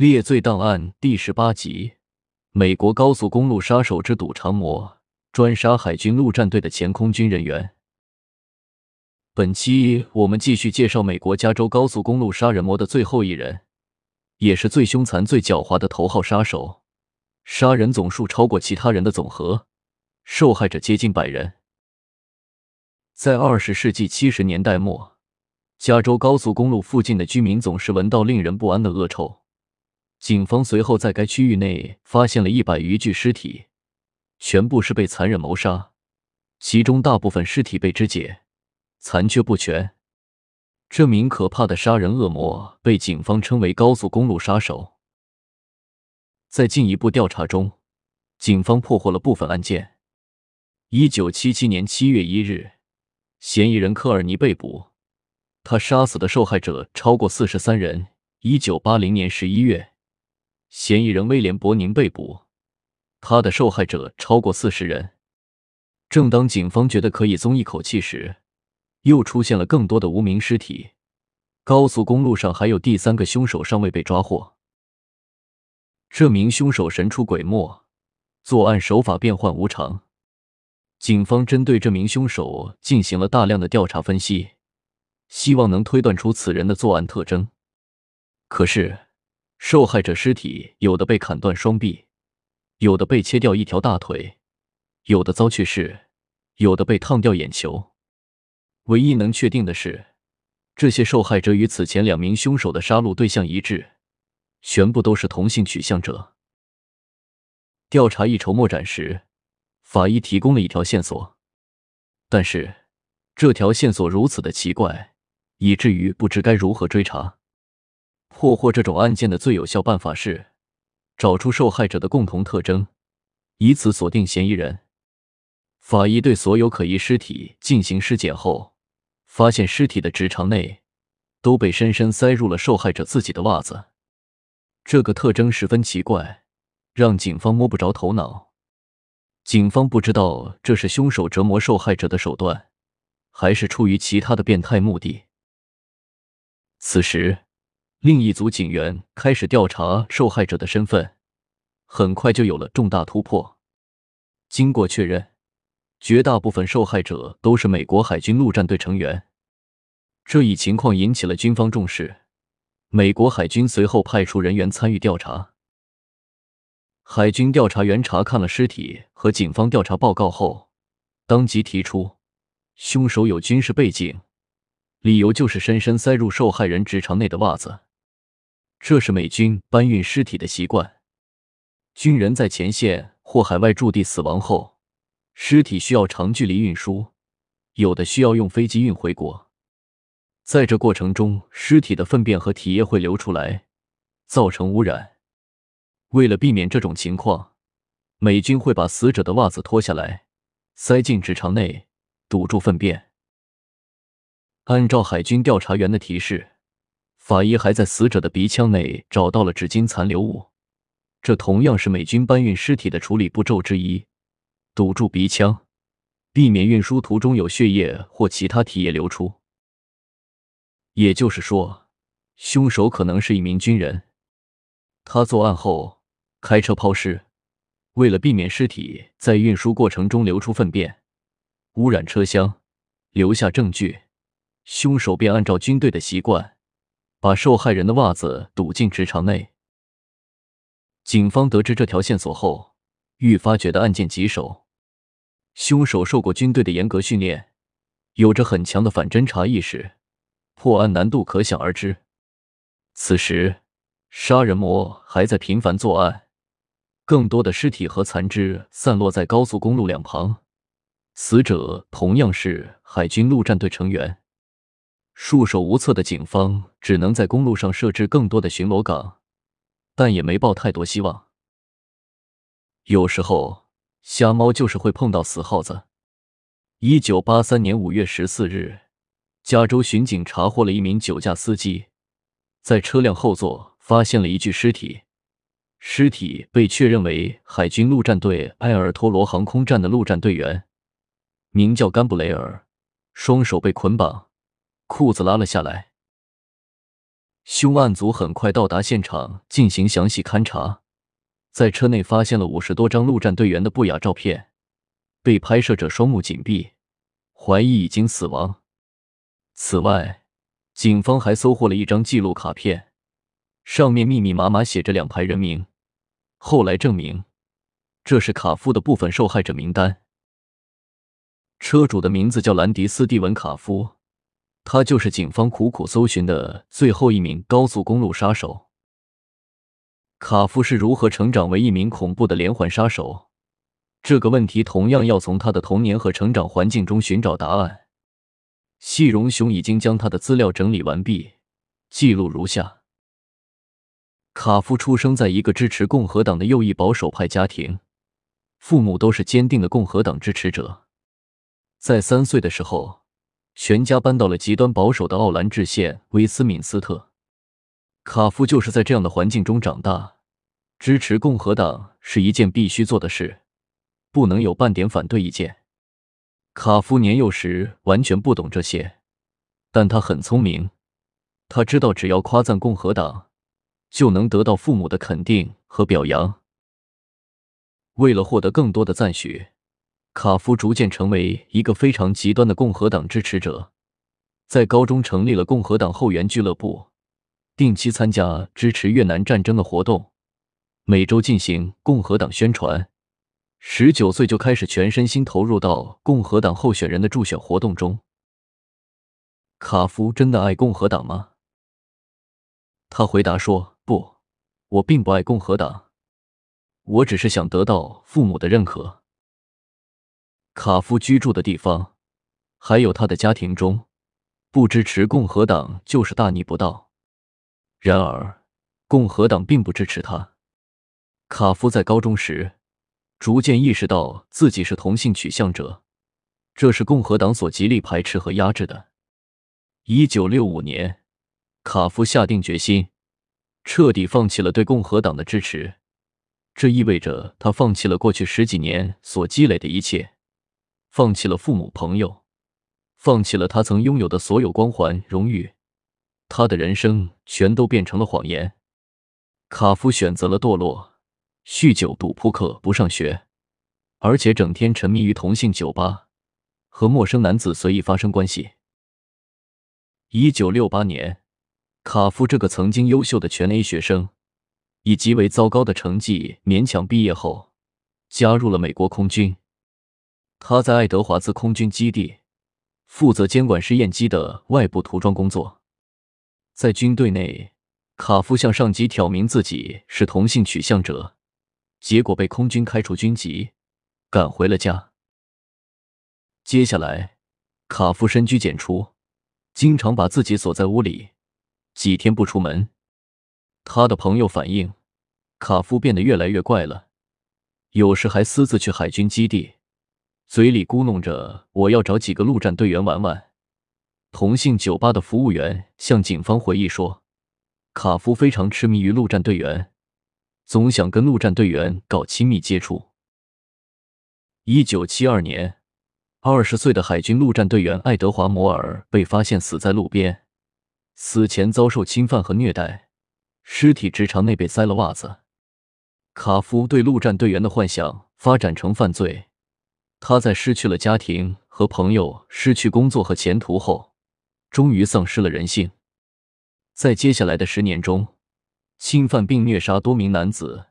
列罪档案第十八集：美国高速公路杀手之赌长魔，专杀海军陆战队的前空军人员。本期我们继续介绍美国加州高速公路杀人魔的最后一人，也是最凶残、最狡猾的头号杀手，杀人总数超过其他人的总和，受害者接近百人。在二十世纪七十年代末，加州高速公路附近的居民总是闻到令人不安的恶臭。警方随后在该区域内发现了一百余具尸体，全部是被残忍谋杀，其中大部分尸体被肢解，残缺不全。这名可怕的杀人恶魔被警方称为“高速公路杀手”。在进一步调查中，警方破获了部分案件。一九七七年七月一日。嫌疑人科尔尼被捕，他杀死的受害者超过四十三人。一九八零年十一月，嫌疑人威廉伯宁被捕，他的受害者超过四十人。正当警方觉得可以松一口气时，又出现了更多的无名尸体。高速公路上还有第三个凶手尚未被抓获。这名凶手神出鬼没，作案手法变幻无常。警方针对这名凶手进行了大量的调查分析，希望能推断出此人的作案特征。可是，受害者尸体有的被砍断双臂，有的被切掉一条大腿，有的遭去世，有的被烫掉眼球。唯一能确定的是，这些受害者与此前两名凶手的杀戮对象一致，全部都是同性取向者。调查一筹莫展时。法医提供了一条线索，但是这条线索如此的奇怪，以至于不知该如何追查。破获这种案件的最有效办法是找出受害者的共同特征，以此锁定嫌疑人。法医对所有可疑尸体进行尸检后，发现尸体的直肠内都被深深塞入了受害者自己的袜子。这个特征十分奇怪，让警方摸不着头脑。警方不知道这是凶手折磨受害者的手段，还是出于其他的变态目的。此时，另一组警员开始调查受害者的身份，很快就有了重大突破。经过确认，绝大部分受害者都是美国海军陆战队成员。这一情况引起了军方重视，美国海军随后派出人员参与调查。海军调查员查看了尸体和警方调查报告后，当即提出，凶手有军事背景，理由就是深深塞入受害人直肠内的袜子。这是美军搬运尸体的习惯。军人在前线或海外驻地死亡后，尸体需要长距离运输，有的需要用飞机运回国。在这过程中，尸体的粪便和体液会流出来，造成污染。为了避免这种情况，美军会把死者的袜子脱下来，塞进直肠内，堵住粪便。按照海军调查员的提示，法医还在死者的鼻腔内找到了纸巾残留物，这同样是美军搬运尸体的处理步骤之一，堵住鼻腔，避免运输途中有血液或其他体液流出。也就是说，凶手可能是一名军人，他作案后。开车抛尸，为了避免尸体在运输过程中流出粪便，污染车厢，留下证据，凶手便按照军队的习惯，把受害人的袜子堵进直肠内。警方得知这条线索后，愈发觉得案件棘手。凶手受过军队的严格训练，有着很强的反侦查意识，破案难度可想而知。此时，杀人魔还在频繁作案。更多的尸体和残肢散落在高速公路两旁，死者同样是海军陆战队成员。束手无策的警方只能在公路上设置更多的巡逻岗，但也没抱太多希望。有时候瞎猫就是会碰到死耗子。一九八三年五月十四日，加州巡警查获了一名酒驾司机，在车辆后座发现了一具尸体。尸体被确认为海军陆战队埃尔托罗航空站的陆战队员，名叫甘布雷尔，双手被捆绑，裤子拉了下来。凶案组很快到达现场进行详细勘查，在车内发现了五十多张陆战队员的不雅照片，被拍摄者双目紧闭，怀疑已经死亡。此外，警方还搜获了一张记录卡片，上面密密麻麻写着两排人名。后来证明，这是卡夫的部分受害者名单。车主的名字叫兰迪斯·蒂文·卡夫。他就是警方苦苦搜寻的最后一名高速公路杀手。卡夫是如何成长为一名恐怖的连环杀手？这个问题同样要从他的童年和成长环境中寻找答案。细荣雄已经将他的资料整理完毕，记录如下：卡夫出生在一个支持共和党的右翼保守派家庭，父母都是坚定的共和党支持者。在三岁的时候。全家搬到了极端保守的奥兰治县威斯敏斯特。卡夫就是在这样的环境中长大。支持共和党是一件必须做的事，不能有半点反对意见。卡夫年幼时完全不懂这些，但他很聪明。他知道，只要夸赞共和党，就能得到父母的肯定和表扬。为了获得更多的赞许。卡夫逐渐成为一个非常极端的共和党支持者，在高中成立了共和党后援俱乐部，定期参加支持越南战争的活动，每周进行共和党宣传。十九岁就开始全身心投入到共和党候选人的助选活动中。卡夫真的爱共和党吗？他回答说：“不，我并不爱共和党，我只是想得到父母的认可。”卡夫居住的地方，还有他的家庭中，不支持共和党就是大逆不道。然而，共和党并不支持他。卡夫在高中时，逐渐意识到自己是同性取向者，这是共和党所极力排斥和压制的。一九六五年，卡夫下定决心，彻底放弃了对共和党的支持，这意味着他放弃了过去十几年所积累的一切。放弃了父母、朋友，放弃了他曾拥有的所有光环、荣誉，他的人生全都变成了谎言。卡夫选择了堕落，酗酒、赌扑克、不上学，而且整天沉迷于同性酒吧，和陌生男子随意发生关系。一九六八年，卡夫这个曾经优秀的全 A 学生，以极为糟糕的成绩勉强毕业后，加入了美国空军。他在爱德华兹空军基地负责监管试验机的外部涂装工作。在军队内，卡夫向上级挑明自己是同性取向者，结果被空军开除军籍，赶回了家。接下来，卡夫深居简出，经常把自己锁在屋里，几天不出门。他的朋友反映，卡夫变得越来越怪了，有时还私自去海军基地。嘴里咕哝着：“我要找几个陆战队员玩玩。”同性酒吧的服务员向警方回忆说：“卡夫非常痴迷于陆战队员，总想跟陆战队员搞亲密接触。”一九七二年，二十岁的海军陆战队员爱德华·摩尔被发现死在路边，死前遭受侵犯和虐待，尸体直肠内被塞了袜子。卡夫对陆战队员的幻想发展成犯罪。他在失去了家庭和朋友、失去工作和前途后，终于丧失了人性。在接下来的十年中，侵犯并虐杀多名男子，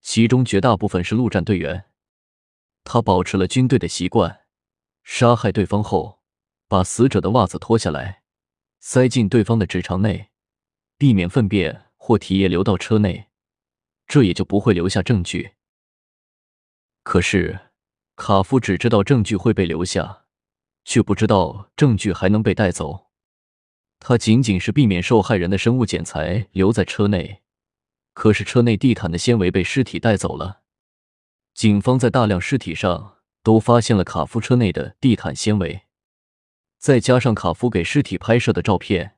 其中绝大部分是陆战队员。他保持了军队的习惯，杀害对方后，把死者的袜子脱下来，塞进对方的直肠内，避免粪便或体液流到车内，这也就不会留下证据。可是。卡夫只知道证据会被留下，却不知道证据还能被带走。他仅仅是避免受害人的生物检材留在车内，可是车内地毯的纤维被尸体带走了。警方在大量尸体上都发现了卡夫车内的地毯纤维，再加上卡夫给尸体拍摄的照片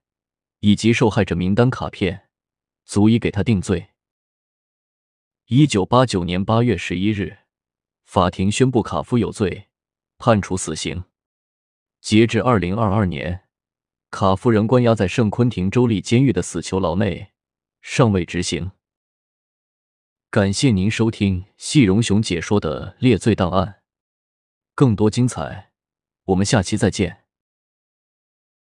以及受害者名单卡片，足以给他定罪。一九八九年八月十一日。法庭宣布卡夫有罪，判处死刑。截至二零二二年，卡夫人关押在圣昆廷州立监狱的死囚牢内，尚未执行。感谢您收听细荣雄解说的《列罪档案》，更多精彩，我们下期再见。